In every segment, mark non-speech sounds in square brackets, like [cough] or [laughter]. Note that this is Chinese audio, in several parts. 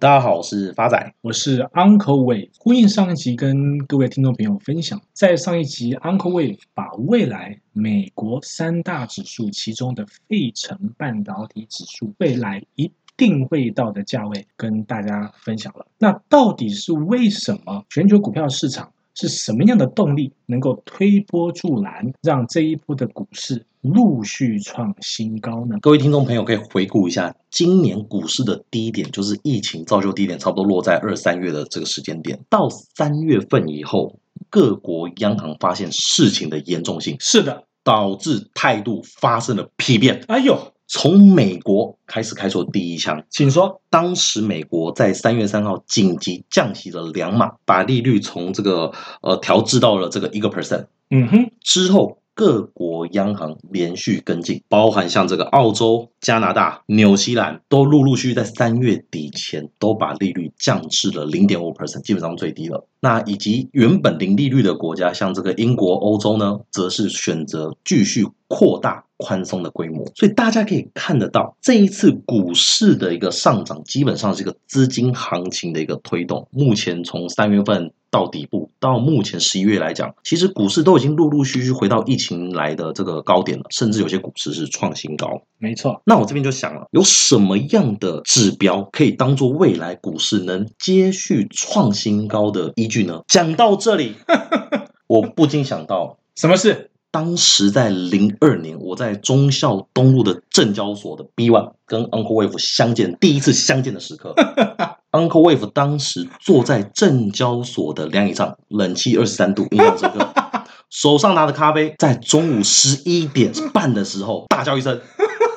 大家好，我是发仔，我是 Uncle Wave。呼应上一集跟各位听众朋友分享，在上一集 Uncle Wave 把未来美国三大指数其中的费城半导体指数未来一定会到的价位跟大家分享了。那到底是为什么全球股票市场？是什么样的动力能够推波助澜，让这一波的股市陆续创新高呢？各位听众朋友可以回顾一下，今年股市的低点就是疫情造就低点，差不多落在二三月的这个时间点。到三月份以后，各国央行发现事情的严重性，是的，导致态度发生了丕变。哎呦！从美国开始开出第一枪，请说。当时美国在三月三号紧急降息了两码，把利率从这个呃调至到了这个一个 percent。嗯哼，之后各国央行连续跟进，包含像这个澳洲、加拿大、纽西兰，都陆陆续续在三月底前都把利率降至了零点五 percent，基本上最低了。那以及原本零利率的国家，像这个英国、欧洲呢，则是选择继续扩大。宽松的规模，所以大家可以看得到，这一次股市的一个上涨，基本上是一个资金行情的一个推动。目前从三月份到底部，到目前十一月来讲，其实股市都已经陆陆续续回到疫情来的这个高点了，甚至有些股市是创新高。没错，那我这边就想了，有什么样的指标可以当做未来股市能接续创新高的依据呢？讲到这里，[laughs] 我不禁想到什么事？当时在零二年，我在忠孝东路的证交所的 B One 跟 Uncle Wave 相见，第一次相见的时刻 [laughs]，Uncle Wave 当时坐在证交所的凉椅上，冷气二十三度，印象深刻，[laughs] 手上拿着咖啡，在中午十一点半的时候大叫一声：“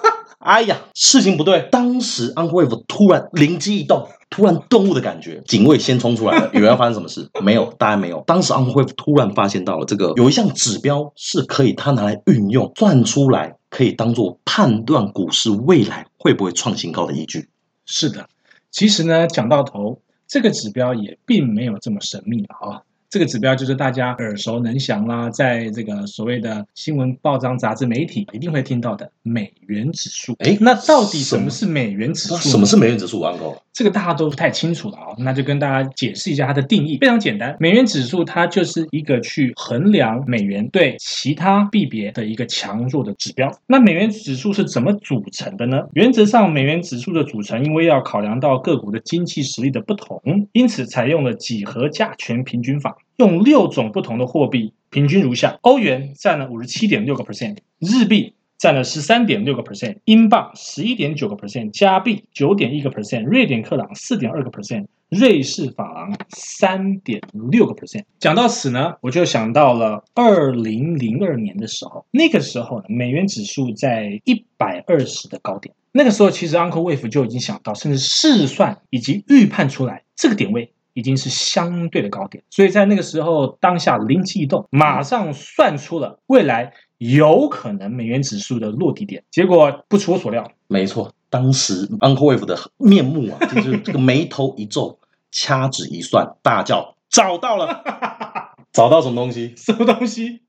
[laughs] 哎呀，事情不对！”当时 Uncle Wave 突然灵机一动。突然顿悟的感觉，警卫先冲出来了，以为要发生什么事，[laughs] 没有，当然没有。当时 Uncle Wave 突然发现到了这个有一项指标是可以他拿来运用，算出来可以当做判断股市未来会不会创新高的依据。是的，其实呢，讲到头，这个指标也并没有这么神秘啊。这个指标就是大家耳熟能详啦，在这个所谓的新闻、报章、杂志、媒体一定会听到的美元指数。哎，那到底什么是美元指数？什么是美元指数，Uncle？这个大家都不太清楚了啊，那就跟大家解释一下它的定义。非常简单，美元指数它就是一个去衡量美元对其他币别的一个强弱的指标。那美元指数是怎么组成的呢？原则上，美元指数的组成，因为要考量到个股的经济实力的不同，因此采用了几何价权平均法。用六种不同的货币平均如下：欧元占了五十七点六个 percent，日币占了十三点六个 percent，英镑十一点九个 percent，加币九点一个 percent，瑞典克朗四点二个 percent，瑞士法郎三点六个 percent。讲到此呢，我就想到了二零零二年的时候，那个时候呢，美元指数在一百二十的高点，那个时候其实 Uncle Wave 就已经想到，甚至试算以及预判出来这个点位。已经是相对的高点，所以在那个时候，当下灵机一动，马上算出了未来有可能美元指数的落地点。结果不出我所料，没错，当时 Uncle Wave 的面目啊，[laughs] 就是这个眉头一皱，掐指一算，大叫找到了，[laughs] 找到什么东西？什么东西？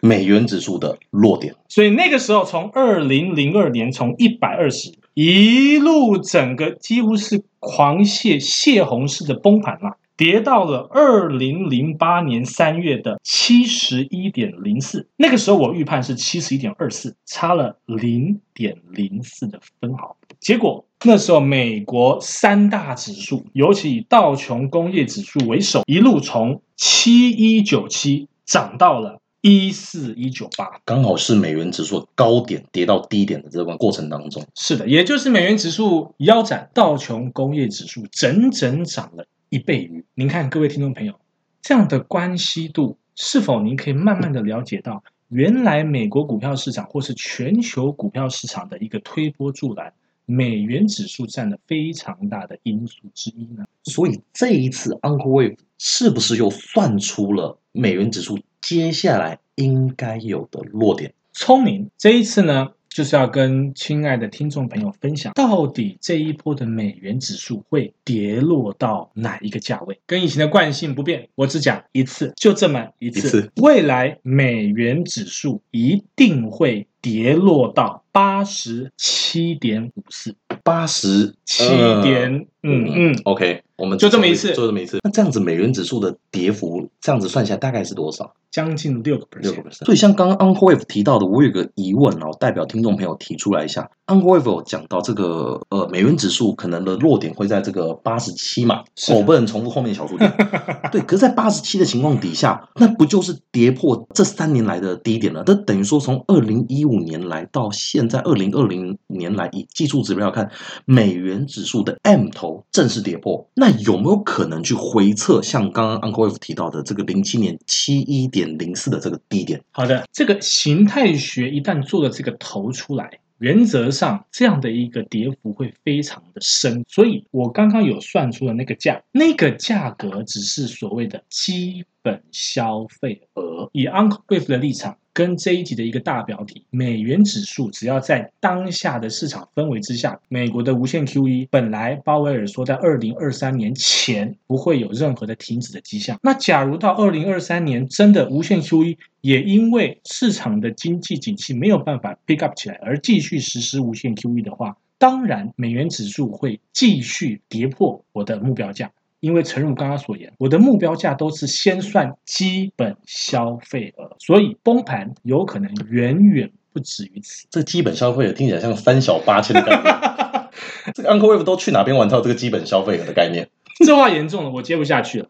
美元指数的落点。所以那个时候，从二零零二年从一百二十一路整个几乎是狂泻泄洪式的崩盘了，跌到了二零零八年三月的七十一点零四。那个时候我预判是七十一点二四，差了零点零四的分毫。结果那时候美国三大指数，尤其以道琼工业指数为首，一路从七一九七涨到了。一四一九八，刚好是美元指数高点跌到低点的这段过程当中。是的，也就是美元指数腰斩，道琼工业指数整整涨了一倍余。您看，各位听众朋友，这样的关系度，是否您可以慢慢的了解到，原来美国股票市场或是全球股票市场的一个推波助澜，美元指数占了非常大的因素之一呢？所以这一次 Uncle Wave 是不是又算出了美元指数？接下来应该有的落点，聪明。这一次呢，就是要跟亲爱的听众朋友分享，到底这一波的美元指数会跌落到哪一个价位？跟以前的惯性不变，我只讲一次，就这么一次。一次。未来美元指数一定会跌落到八十七点五四，八十七点嗯嗯，OK，我们就这么一次，就这么一次。那这样子美元指数的跌幅，这样子算下来大概是多少？将近六个 percent，六个 percent。所以像刚刚 Uncle Wave 提到的，我有个疑问哦，代表听众朋友提出来一下。Uncle Wave 有讲到这个呃美元指数可能的落点会在这个八十七嘛？我、哦、不能重复后面的小数点。[laughs] 对，可是，在八十七的情况底下，那不就是跌破这三年来的低点了？这等于说，从二零一五年来到现在二零二零年来，以技术指标看，美元指数的 M 正式跌破。那有没有可能去回测，像刚刚 Uncle Wave 提到的这个零七年七一点零四的这个低点？好的，这个形态学一旦做了这个头出来。原则上，这样的一个跌幅会非常的深，所以我刚刚有算出了那个价，那个价格只是所谓的基本消费额。以 Uncle Wave 的立场。跟这一集的一个大标题，美元指数只要在当下的市场氛围之下，美国的无限 QE 本来鲍威尔说在二零二三年前不会有任何的停止的迹象。那假如到二零二三年真的无限 QE，也因为市场的经济景气没有办法 pick up 起来而继续实施无限 QE 的话，当然美元指数会继续跌破我的目标价。因为诚如刚刚所言，我的目标价都是先算基本消费额，所以崩盘有可能远远不止于此。这基本消费额听起来像三小八千的概念。[laughs] 这个 Uncle Wave 都去哪边玩到这个基本消费额的概念？[laughs] 这话严重了，我接不下去了。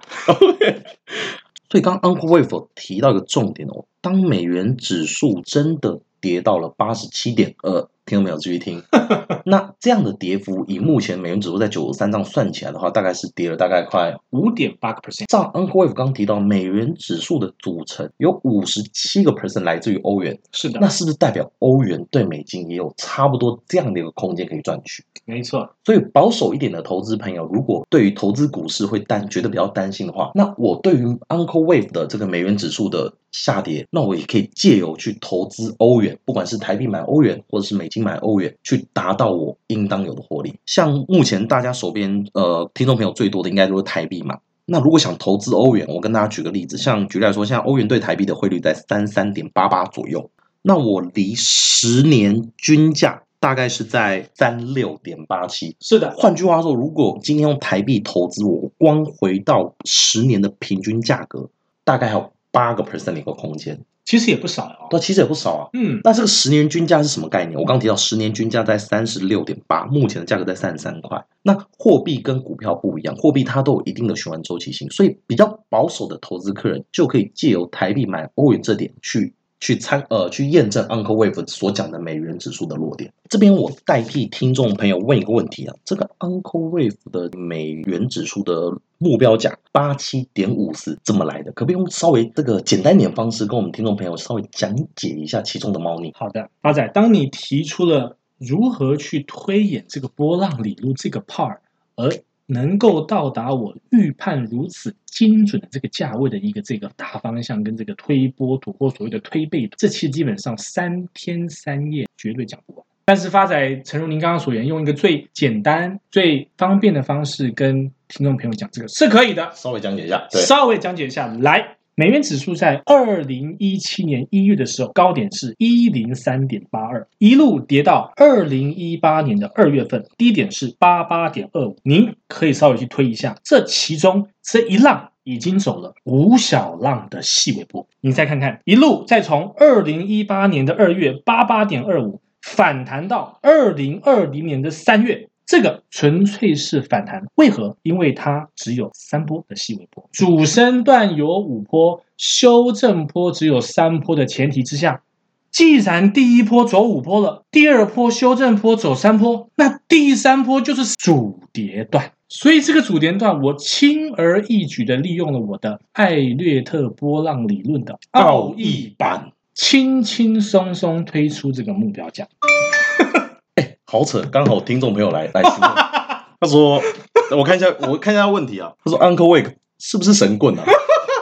所以刚刚 Uncle Wave 提到一个重点哦，当美元指数真的跌到了八十七点二。听到没有？继续听。[laughs] 那这样的跌幅，以目前美元指数在九十三这样算起来的话，大概是跌了大概快五点八个 percent。照 Uncle Wave 刚提到，美元指数的组成有五十七个 percent 来自于欧元。是的，那是不是代表欧元对美金也有差不多这样的一个空间可以赚取？没错。所以保守一点的投资朋友，如果对于投资股市会担觉得比较担心的话，那我对于 Uncle Wave 的这个美元指数的下跌，那我也可以借由去投资欧元，不管是台币买欧元，或者是美金买欧元，去达到我应当有的获利。像目前大家手边呃听众朋友最多的应该都是台币嘛。那如果想投资欧元，我跟大家举个例子，像举例来说，像欧元对台币的汇率在三三点八八左右，那我离十年均价大概是在三六点八七。是的，换句话说，如果今天用台币投资，我光回到十年的平均价格，大概还有。八个 percent 的一个空间，其实也不少哦。对，其实也不少啊。嗯，那这个十年均价是什么概念？我刚提到十年均价在三十六点八，目前的价格在三十三块。那货币跟股票不一样，货币它都有一定的循环周期性，所以比较保守的投资客人就可以借由台币买欧元这点去。去参呃去验证 Uncle Wave 所讲的美元指数的落点。这边我代替听众朋友问一个问题啊，这个 Uncle Wave 的美元指数的目标价八七点五四怎么来的？可不可以用稍微这个简单点方式跟我们听众朋友稍微讲解一下其中的猫腻？好的，阿仔，当你提出了如何去推演这个波浪理论这个 part，而能够到达我预判如此精准的这个价位的一个这个大方向，跟这个推波图或所谓的推背图，这其实基本上三天三夜绝对讲不完。但是发仔，诚如您刚刚所言，用一个最简单、最方便的方式跟听众朋友讲这个是可以的。稍微讲解一下，稍微讲解一下，来。美元指数在二零一七年一月的时候，高点是一零三点八二，一路跌到二零一八年的二月份，低点是八八点二五。您可以稍微去推一下，这其中这一浪已经走了五小浪的细尾波。你再看看，一路再从二零一八年的二月八八点二五反弹到二零二零年的三月。这个纯粹是反弹，为何？因为它只有三波的细微波，主升段有五波，修正波只有三波的前提之下，既然第一波走五波了，第二波修正波走三波，那第三波就是主跌段。所以这个主跌段，我轻而易举的利用了我的艾略特波浪理论的奥义版，轻轻松松推出这个目标价。[laughs] 好扯，刚好听众朋友来来听。[laughs] 他说：“我看一下，我看一下问题啊。”他说：“Uncle Wake 是不是神棍啊？”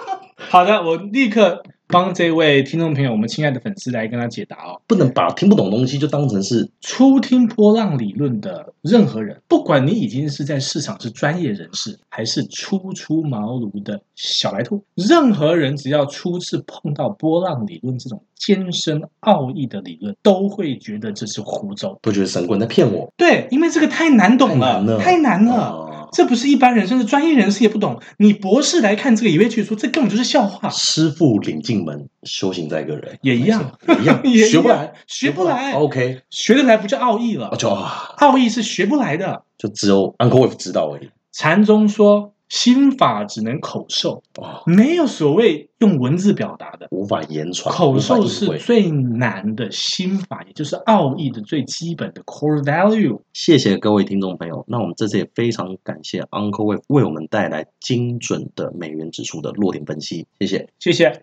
[laughs] 好的，我立刻。帮这位听众朋友，我们亲爱的粉丝来跟他解答哦。不能把听不懂东西就当成是初听波浪理论的任何人，不管你已经是在市场是专业人士，还是初出茅庐的小白兔，任何人只要初次碰到波浪理论这种艰深奥义的理论，都会觉得这是胡诌，都觉得神棍在骗我。对，因为这个太难懂了，太难了。太难了。这不是一般人，甚至专业人士也不懂。你博士来看这个，也会去说这根本就是笑话。师傅领进门，修行在个人，也一样，也一样，[laughs] 也一样学不来，学不来。OK，学得来不叫奥义了，就奥义是学不来的，就只有 Uncle Wave 知道而已。禅宗说。心法只能口授，没有所谓用文字表达的，无法言传。口授是最难的心法，也就是奥义的最基本的 core value。谢谢各位听众朋友，那我们这次也非常感谢 Uncle Wave 为我们带来精准的美元指数的落点分析，谢谢，谢谢。